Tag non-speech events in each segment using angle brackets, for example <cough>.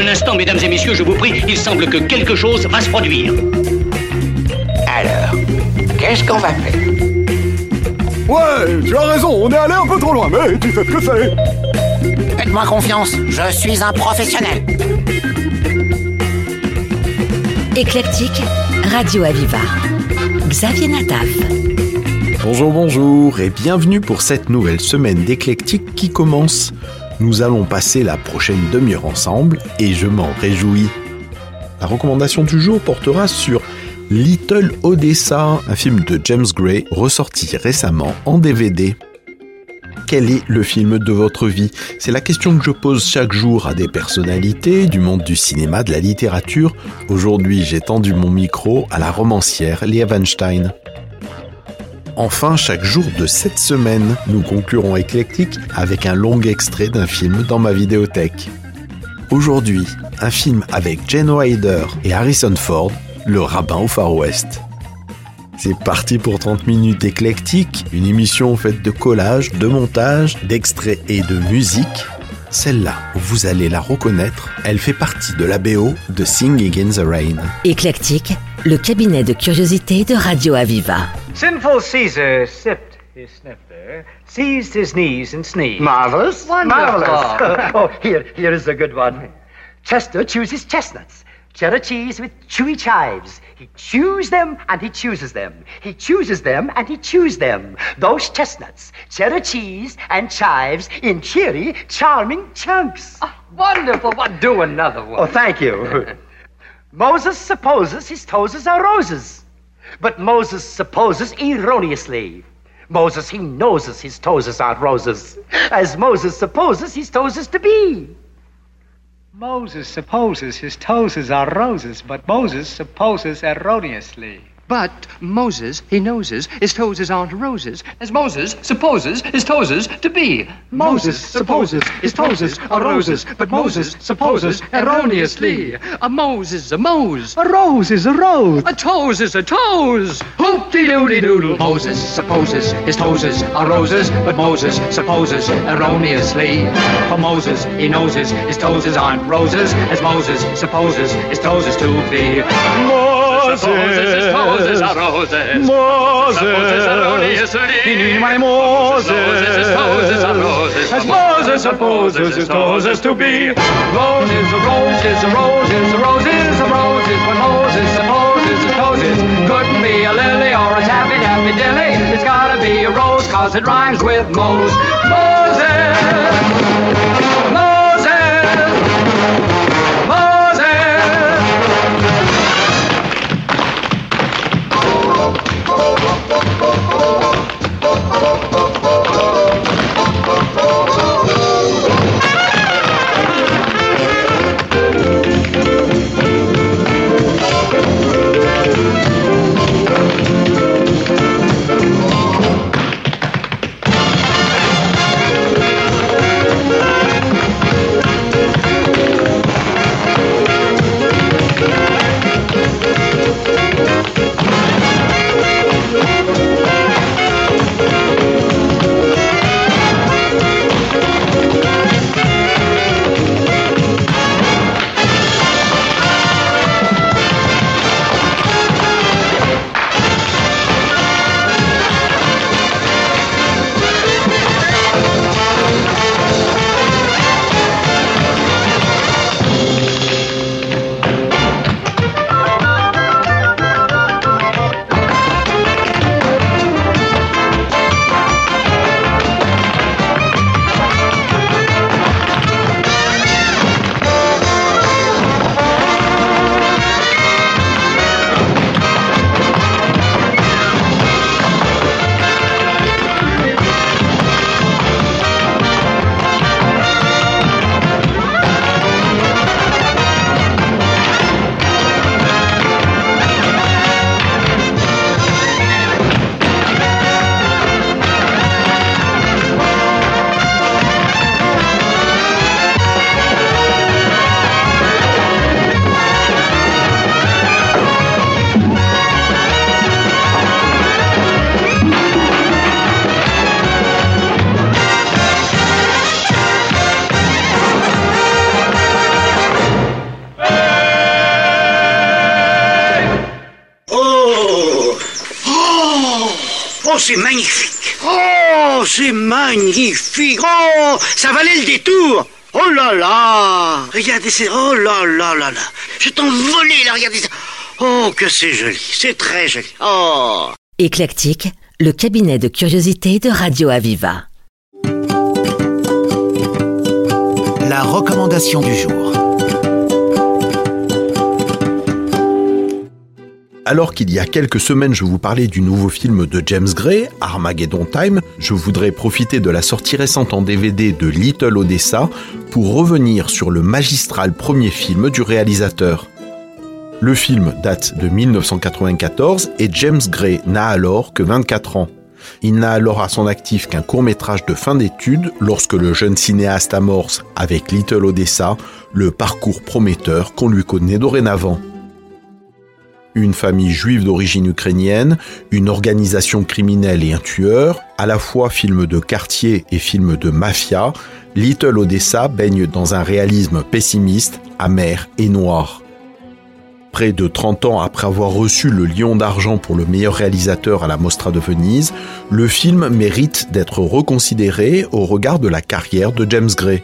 Un instant, mesdames et messieurs, je vous prie, il semble que quelque chose va se produire. Alors, qu'est-ce qu'on va faire? Ouais, tu as raison, on est allé un peu trop loin, mais tu sais ce que c'est. Faites-moi confiance, je suis un professionnel. Éclectique, Radio Aviva. Xavier Nataf. Bonjour, bonjour et bienvenue pour cette nouvelle semaine d'éclectique qui commence. Nous allons passer la prochaine demi-heure ensemble et je m'en réjouis. La recommandation du jour portera sur Little Odessa, un film de James Gray ressorti récemment en DVD. Quel est le film de votre vie? C'est la question que je pose chaque jour à des personnalités du monde du cinéma, de la littérature. Aujourd'hui, j'ai tendu mon micro à la romancière Lia Weinstein. Enfin, chaque jour de cette semaine, nous conclurons éclectique avec un long extrait d'un film dans ma vidéothèque. Aujourd'hui, un film avec Jane Ryder et Harrison Ford, Le rabbin au Far West. C'est parti pour 30 minutes éclectique, une émission faite de collages, de montage, d'extraits et de musique. Celle-là, vous allez la reconnaître, elle fait partie de la BO de Sing in the Rain. Éclectique, le cabinet de curiosité de Radio Aviva. Sinful Caesar sipped his snifter, seized his knees and sneezed. Marvelous. Wonderful. Marvelous. <laughs> oh, here, here is a good one. Chester chooses chestnuts. Cheddar cheese with chewy chives. He chews them and he chooses them. He chooses them and he chews them. Those chestnuts, cheddar cheese and chives in cheery, charming chunks. Ah, wonderful. What do another one? Oh, thank you. <laughs> Moses supposes his toes are roses. But Moses supposes erroneously. Moses, he knows his toes aren't roses, as Moses supposes his toes to be. Moses supposes his toes are roses, but Moses supposes erroneously. But Moses, he noses, his toes aren't roses, as Moses supposes his toes to be. Moses supposes his toes are roses, but Moses supposes erroneously. A Moses, a Mose. A rose is a rose. A toes is a toes. Hoop-de-doody-doodle. Moses supposes his toes are roses, but Moses supposes erroneously. For Moses, he knows his, his toes aren't roses, as Moses supposes his toes to be. Moses, Moses, Moses, Moses, Moses, Moses, Moses, Moses, Moses, as Moses supposes his Moses to be. Roses, roses, roses, roses, roses, when Moses Moses, Moses, roses. Couldn't be a lily or a taffy taffy dilly. It's gotta be a rose, cause it rhymes with Moses, Moses. C'est magnifique. Oh, c'est magnifique. Oh, ça valait le détour. Oh là là Regardez, c'est... Oh là là là là Je t'envolais là, regardez ça Oh, que c'est joli, c'est très joli. Oh Éclectique, le cabinet de curiosité de Radio Aviva. La recommandation du jour. Alors qu'il y a quelques semaines je vous parlais du nouveau film de James Gray, Armageddon Time, je voudrais profiter de la sortie récente en DVD de Little Odessa pour revenir sur le magistral premier film du réalisateur. Le film date de 1994 et James Gray n'a alors que 24 ans. Il n'a alors à son actif qu'un court métrage de fin d'études lorsque le jeune cinéaste amorce avec Little Odessa le parcours prometteur qu'on lui connaît dorénavant. Une famille juive d'origine ukrainienne, une organisation criminelle et un tueur, à la fois film de quartier et film de mafia, Little Odessa baigne dans un réalisme pessimiste, amer et noir. Près de 30 ans après avoir reçu le Lion d'argent pour le meilleur réalisateur à la Mostra de Venise, le film mérite d'être reconsidéré au regard de la carrière de James Gray.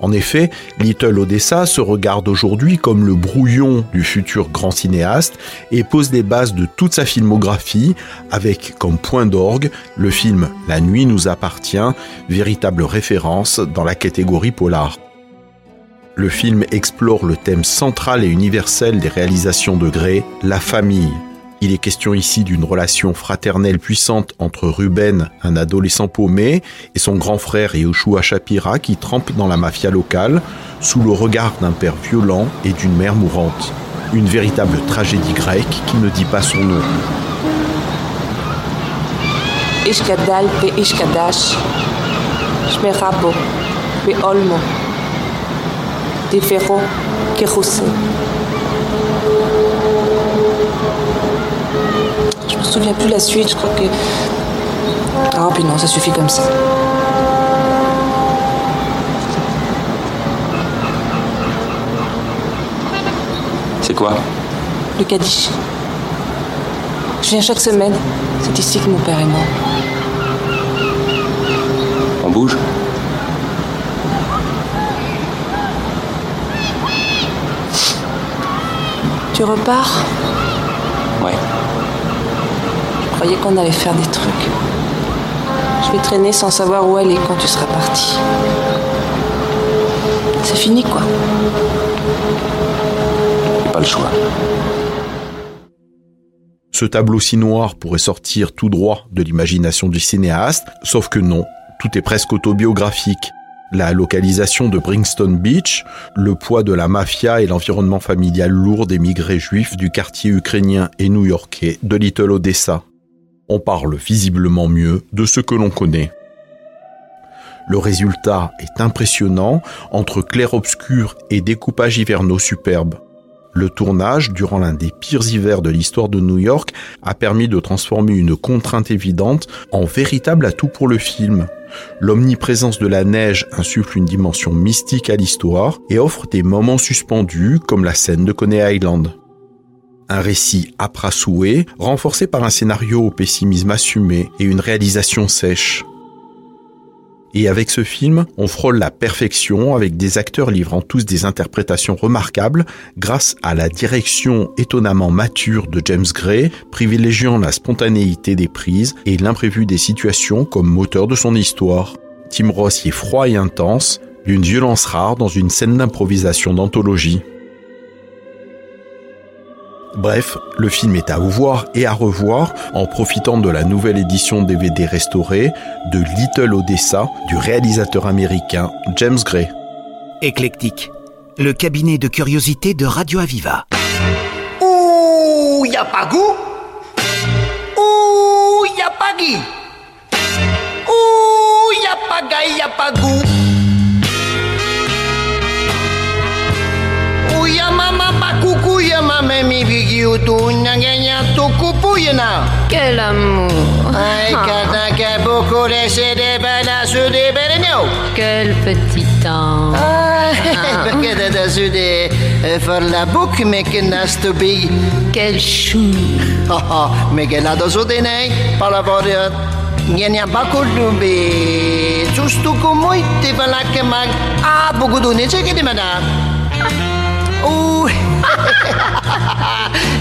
En effet, Little Odessa se regarde aujourd'hui comme le brouillon du futur grand cinéaste et pose les bases de toute sa filmographie avec comme point d'orgue le film La nuit nous appartient, véritable référence dans la catégorie polar. Le film explore le thème central et universel des réalisations de Gray, la famille, il est question ici d'une relation fraternelle puissante entre Ruben, un adolescent paumé, et son grand frère Yoshua Shapira qui trempe dans la mafia locale sous le regard d'un père violent et d'une mère mourante. Une véritable tragédie grecque qui ne dit pas son nom. Souviens plus la suite, je crois que. Ah, puis non, ça suffit comme ça. C'est quoi? Le Kaddish. Je viens chaque semaine. C'est ici que mon père est mort. On bouge? Tu repars? Ouais. Croyais qu'on allait faire des trucs. Je vais traîner sans savoir où aller quand tu seras parti. C'est fini, quoi. Pas le choix. Ce tableau si noir pourrait sortir tout droit de l'imagination du cinéaste, sauf que non, tout est presque autobiographique. La localisation de Bringston Beach, le poids de la mafia et l'environnement familial lourd d'émigrés juifs du quartier ukrainien et new-yorkais de Little Odessa. On parle visiblement mieux de ce que l'on connaît. Le résultat est impressionnant entre clair-obscur et découpage hivernaux superbes. Le tournage, durant l'un des pires hivers de l'histoire de New York, a permis de transformer une contrainte évidente en véritable atout pour le film. L'omniprésence de la neige insuffle une dimension mystique à l'histoire et offre des moments suspendus comme la scène de Coney Island. Un récit âpre renforcé par un scénario au pessimisme assumé et une réalisation sèche. Et avec ce film, on frôle la perfection avec des acteurs livrant tous des interprétations remarquables grâce à la direction étonnamment mature de James Gray, privilégiant la spontanéité des prises et l'imprévu des situations comme moteur de son histoire. Tim Ross y est froid et intense, d'une violence rare dans une scène d'improvisation d'anthologie. Bref, le film est à voir et à revoir en profitant de la nouvelle édition DVD restaurée de Little Odessa du réalisateur américain James Gray. Éclectique, le cabinet de curiosité de Radio Aviva. Ouh, y a pas goût Ouh, y a pas gui Ouh, y a pas gaille, y a pas goût mama mi bigi utu nyangenya tu kupu yena Quel amour Ay, kata ke beaucoup laissé des bananes sur des berenio Quel petit temps Ay, <laughs> que de dessus des e far la bouc me che nasto big. Quel chou. Ha ha, me che la doso de nei, pa la voria. Niente a bacco lumbe. Giusto come te fa la che mag. Ah, buco du ne c'è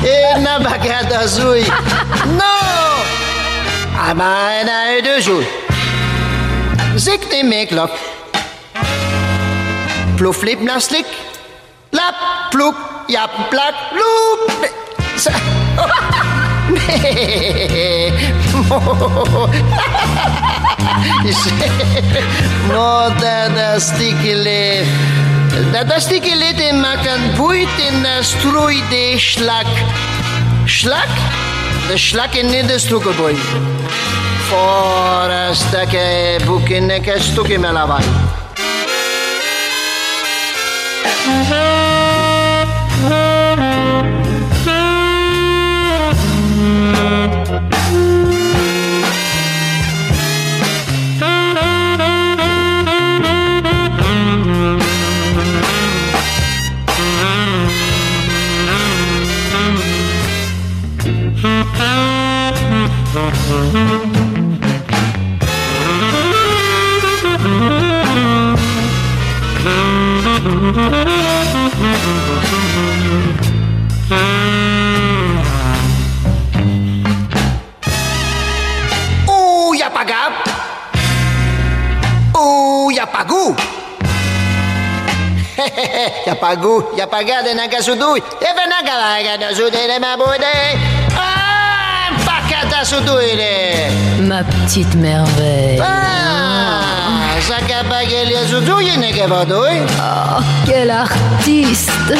Éjnebeket az új. No! Ám állj, dözsúj. Zikni még lap. Pluf lipna slik. Lap, plup, yap, plak, lup. Nå, den er stikkelig. Da ste gelede maken buit in de strooi de slak. Slak? De slak in de stroekelboy. Voor een stukje boek in een stukje melabij. Ouh, y'a pas gap. Ouh, y'a pas <laughs> goût. y'a pas goût, y'a pas gade naga sudui. E venaga la Ma petite merveille. Ah. Oh, quel artiste. <laughs>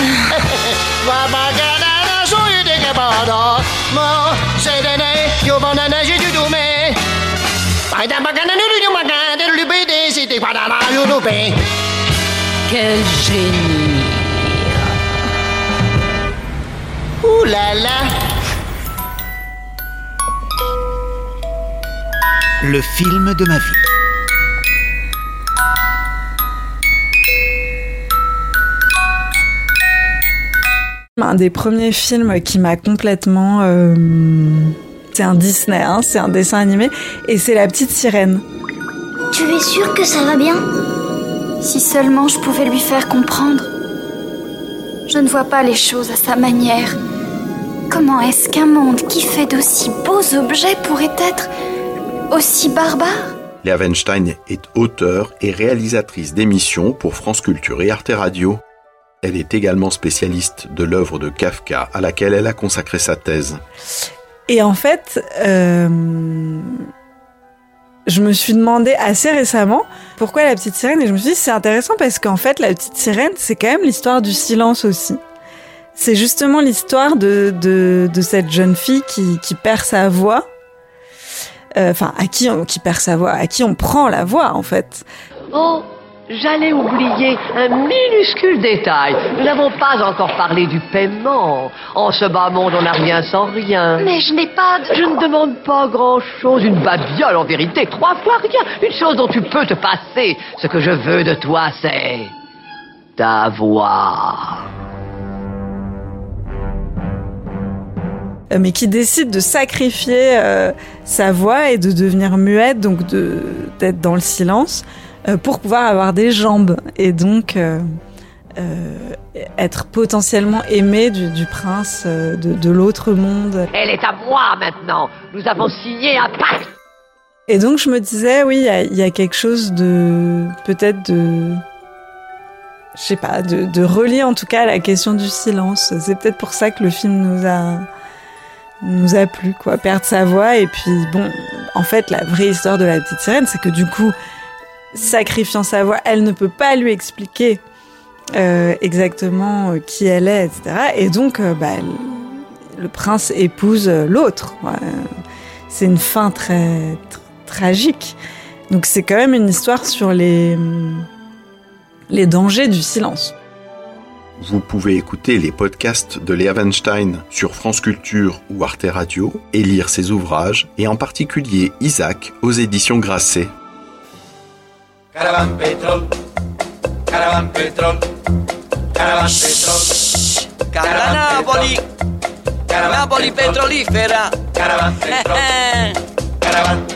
Quel génie. Ouh là là. Le film de ma vie. Un des premiers films qui m'a complètement... euh, c'est un Disney, hein, c'est un dessin animé, et c'est La Petite Sirène. Tu es sûr que ça va bien? Si seulement je pouvais lui faire comprendre. Je ne vois pas les choses à sa manière. Comment est-ce qu'un monde qui fait d'aussi beaux objets pourrait être aussi barbare Léa Weinstein est auteure et réalisatrice d'émissions pour France Culture et Arte Radio. Elle est également spécialiste de l'œuvre de Kafka à laquelle elle a consacré sa thèse. Et en fait, euh, je me suis demandé assez récemment pourquoi la petite sirène et je me suis dit c'est intéressant parce qu'en fait la petite sirène c'est quand même l'histoire du silence aussi. C'est justement l'histoire de, de, de cette jeune fille qui, qui perd sa voix, enfin à qui on, qui perd sa voix, à qui on prend la voix en fait. Oh, j'allais oublier un minuscule détail. Nous n'avons pas encore parlé du paiement. En ce bas monde, on n'a rien sans rien. Mais je n'ai pas de... Je ne demande pas grand-chose, une babiole en vérité, trois fois rien, une chose dont tu peux te passer. Ce que je veux de toi, c'est ta voix. Mais qui décide de sacrifier euh, sa voix et de devenir muette, donc de d'être dans le silence, euh, pour pouvoir avoir des jambes et donc euh, euh, être potentiellement aimée du, du prince euh, de, de l'autre monde. Elle est à moi maintenant. Nous avons signé un pacte. Et donc je me disais, oui, il y a, il y a quelque chose de peut-être de je sais pas, de, de relier en tout cas à la question du silence. C'est peut-être pour ça que le film nous a nous a plu, quoi, perdre sa voix. Et puis bon, en fait, la vraie histoire de la petite sirène, c'est que du coup, sacrifiant sa voix, elle ne peut pas lui expliquer euh, exactement euh, qui elle est, etc. Et donc, euh, bah, le prince épouse l'autre. C'est une fin très tr- tragique. Donc c'est quand même une histoire sur les les dangers du silence. Vous pouvez écouter les podcasts de Léa Weinstein sur France Culture ou Arte Radio et lire ses ouvrages, et en particulier Isaac aux éditions Grasset. Pétrole, pétrole, Napoli. Napoli. <laughs>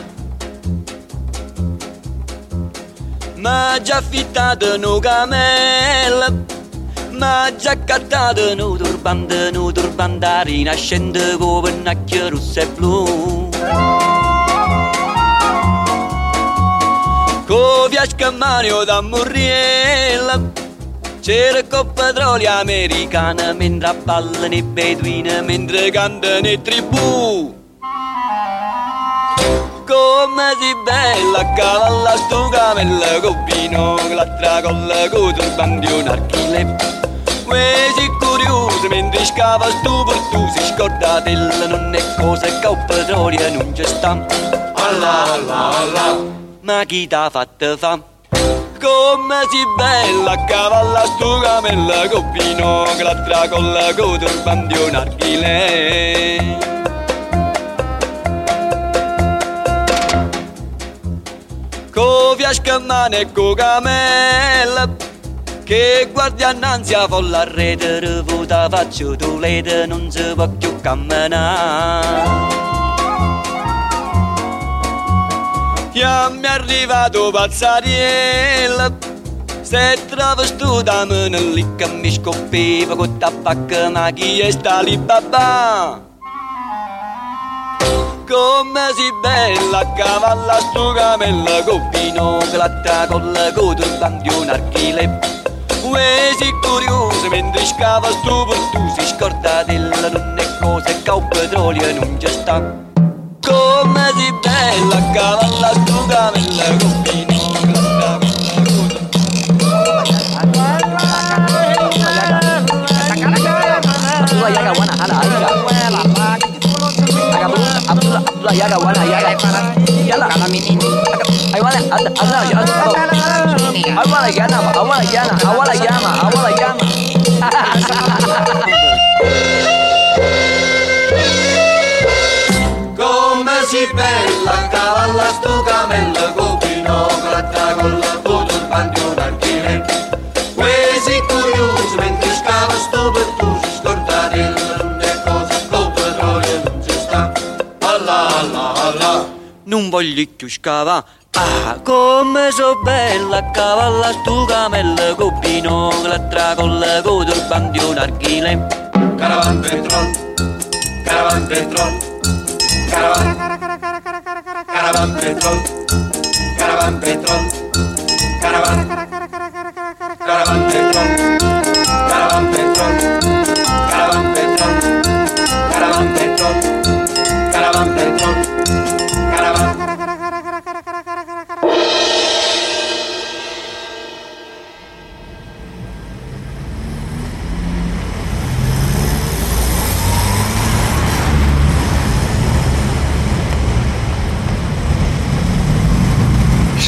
Ma già affittato no camel. ma giaccatta de nu turban de nu turban da rinascende co pennacchie russe e blu co fiasca manio da murriella cerco petrolio americana mentre ballano i beduini mentre cantano i tribù come si bella cavalla sto camella con vino, l'altra con la coturban di un archile quasi curioso mentre scava sto pertusi scordatella non è cosa che operatoria non ci sta. Alla alla alla. Ma chi t'ha fatta fa? Come si bella cavalla sto camella con binocla tra con la coturbante un archilè Coviasca mane e co camella. Che guardi annanzi a folla rete Revuta faccio tu lede non si può più camminare Chiammi arrivato pazzariella Se travestita me ne lì che mi scoppiva con tabacco Ma chi è sta lì babà? Come si bella cavalla sto camella Con vino che l'altra colla con turbante un archile poezi curios Mentre tu tu si scorda della nonne cosa Che un petrolio non c'è sta Come si bella cavalla asciuga nella coppina Abdullah Yaga wana yaga. Yala kana mi I wanna, I, I, wanna, I, I, I wanna I wanna, I wanna I wanna, I wanna I wanna, I wanna I wanna, Come si bella, cavalla sto camella, copino, gratta con la foto, il pantheon archile. Quasi curioso, mentre scava sto e e per tu, si scordarella, non è cosa, lo petrolio non si sta. Allah, Allah, Allah. Non voglio più scava, Ah, so bella a cavalla sto camella con vino che l'altra colla con turbante un archile Caravan petrol Caravan petrol Caravan Caravan petrol Caravan petrol Caravan Caravan petrol Caravan petrol Caravan petrol Caravan petrol Caravan petrol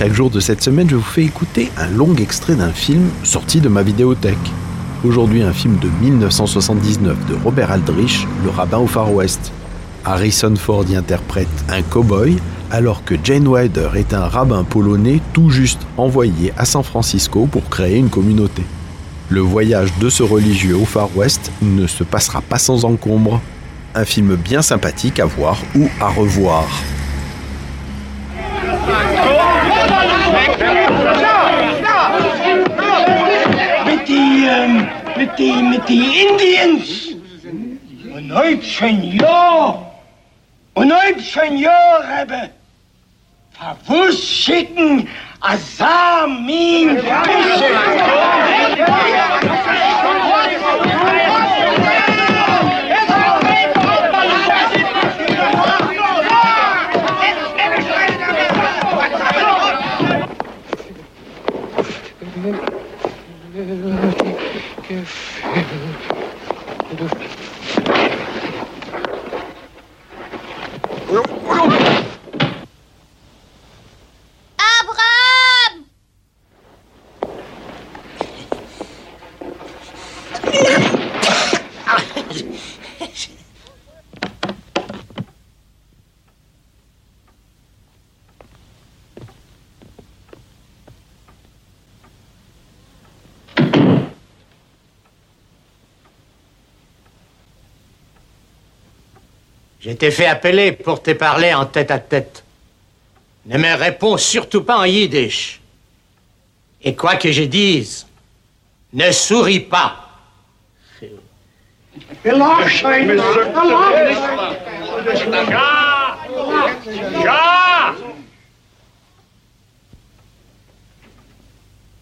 Chaque jour de cette semaine, je vous fais écouter un long extrait d'un film sorti de ma vidéothèque. Aujourd'hui, un film de 1979 de Robert Aldrich, Le rabbin au Far West. Harrison Ford y interprète un cow-boy, alors que Jane Wilder est un rabbin polonais tout juste envoyé à San Francisco pour créer une communauté. Le voyage de ce religieux au Far West ne se passera pas sans encombre. Un film bien sympathique à voir ou à revoir. Mit die, mit die Indiens. Und heute schon. Und heute schon Rebbe. Verwusst schicken Asamin Abraham Je t'ai fait appeler pour te parler en tête à tête. Ne me réponds surtout pas en yiddish. Et quoi que je dise, ne souris pas.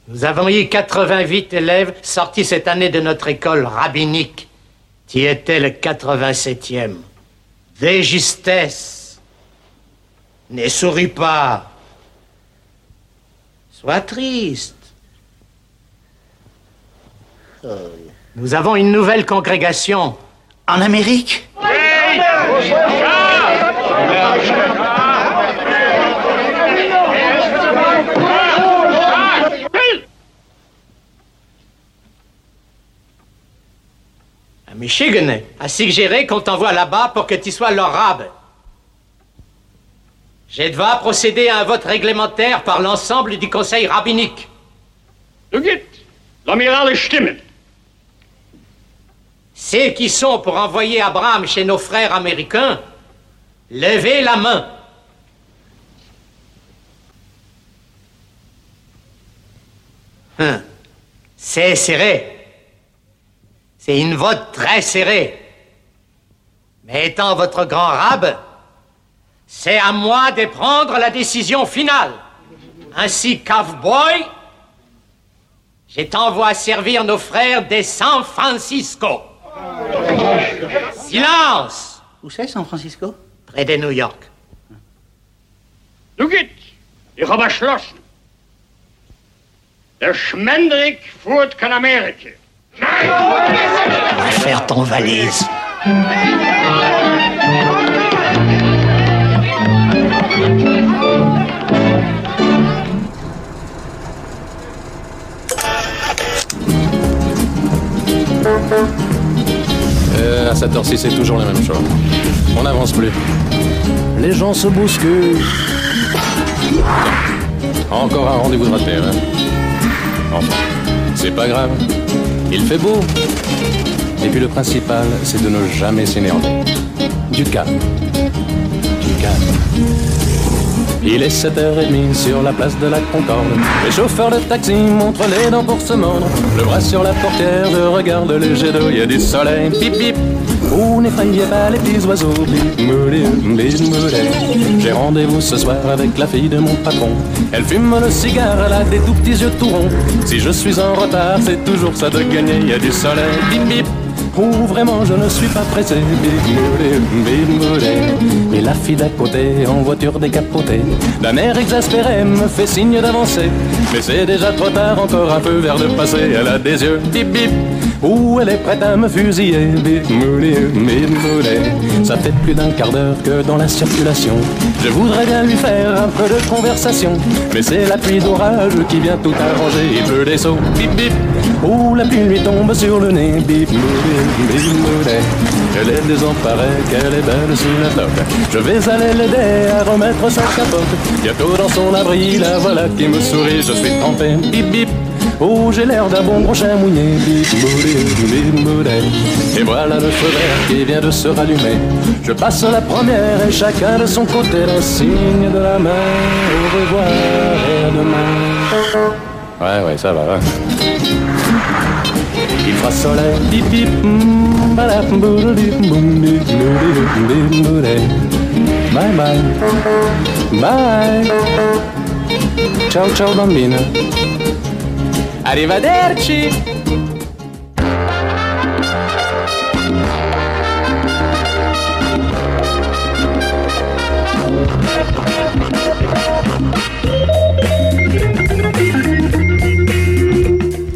Nous avons eu 88 élèves sortis cette année de notre école rabbinique. Tu étais le 87e. Des justesses. Ne souris pas. Sois triste. Nous avons une nouvelle congrégation en Amérique? À Michigan a suggéré qu'on t'envoie là-bas pour que tu sois leur rab. Je dois procéder à un vote réglementaire par l'ensemble du conseil rabbinique. L'amiral. Ceux qui sont pour envoyer Abraham chez nos frères américains, levez la main. Hein. C'est serré. C'est une vote très serrée. Mais étant votre grand rab, c'est à moi de prendre la décision finale. Ainsi, Cowboy, je t'envoie servir nos frères de San Francisco. Silence Où c'est San Francisco? Près de New York. Du ich hab beschlossen. Der Schmendrick fuhrt kein Amerika. Faire ton valise. Euh, à cette heure-ci, c'est toujours la même chose. On n'avance plus. Les gens se bousculent. Encore un rendez-vous de raté, hein Enfin, c'est pas grave. Il fait beau. Et puis le principal, c'est de ne jamais s'énerver. Du calme. Du calme. Il est 7h30 sur la place de la Concorde. Les chauffeurs de taxi montrent les dents pour se mordre. Le bras sur la portière, je regarde le jet d'eau, il y a du soleil. Bip bip. Oh, n'effrayez pas les petits oiseaux. J'ai rendez-vous ce soir avec la fille de mon patron. Elle fume le cigare, elle a des tout petits yeux tout ronds. Si je suis en retard, c'est toujours ça de gagner. Il y a du soleil. Bip bip. Oh, vraiment, je ne suis pas pressé. Et la fille d'à côté, en voiture décapotée, d'un air exaspéré, me fait signe d'avancer. Mais c'est déjà trop tard, encore un peu vers le passé. Elle a des yeux bip bip. Ou elle est prête à me fusiller. Bip moulé, bip moulé. Ça fait plus d'un quart d'heure que dans la circulation. Je voudrais bien lui faire un peu de conversation. Mais c'est la pluie d'orage qui vient tout arranger. Il pleut des sauts, bip bip. Ou la pluie lui tombe sur le nez. Bip moulé, bip moulé. Elle est désemparée, qu'elle est belle sous la toque. Je vais aller l'aider à remettre sa capote. Bientôt dans son abri, la voilà qui me sourit. Je suis trempé, bip bip. Oh, j'ai l'air d'un bon gros chien mouillé. Et voilà le feu vert qui vient de se rallumer. Je passe la première et chacun de son côté le signe de la main. Au revoir et à demain. Ouais, ouais, ça va. hein. Il fera soleil, bip bip. Bye bye, bye. Ciao ciao bambina. Arrivederci.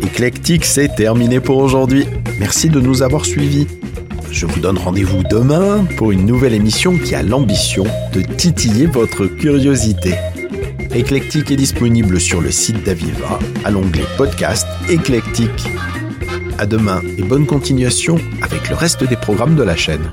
Éclectique, c'est terminé pour aujourd'hui. Merci de nous avoir suivis. Je vous donne rendez-vous demain pour une nouvelle émission qui a l'ambition de titiller votre curiosité. Éclectique est disponible sur le site d'Aviva à l'onglet podcast Éclectique. À demain et bonne continuation avec le reste des programmes de la chaîne.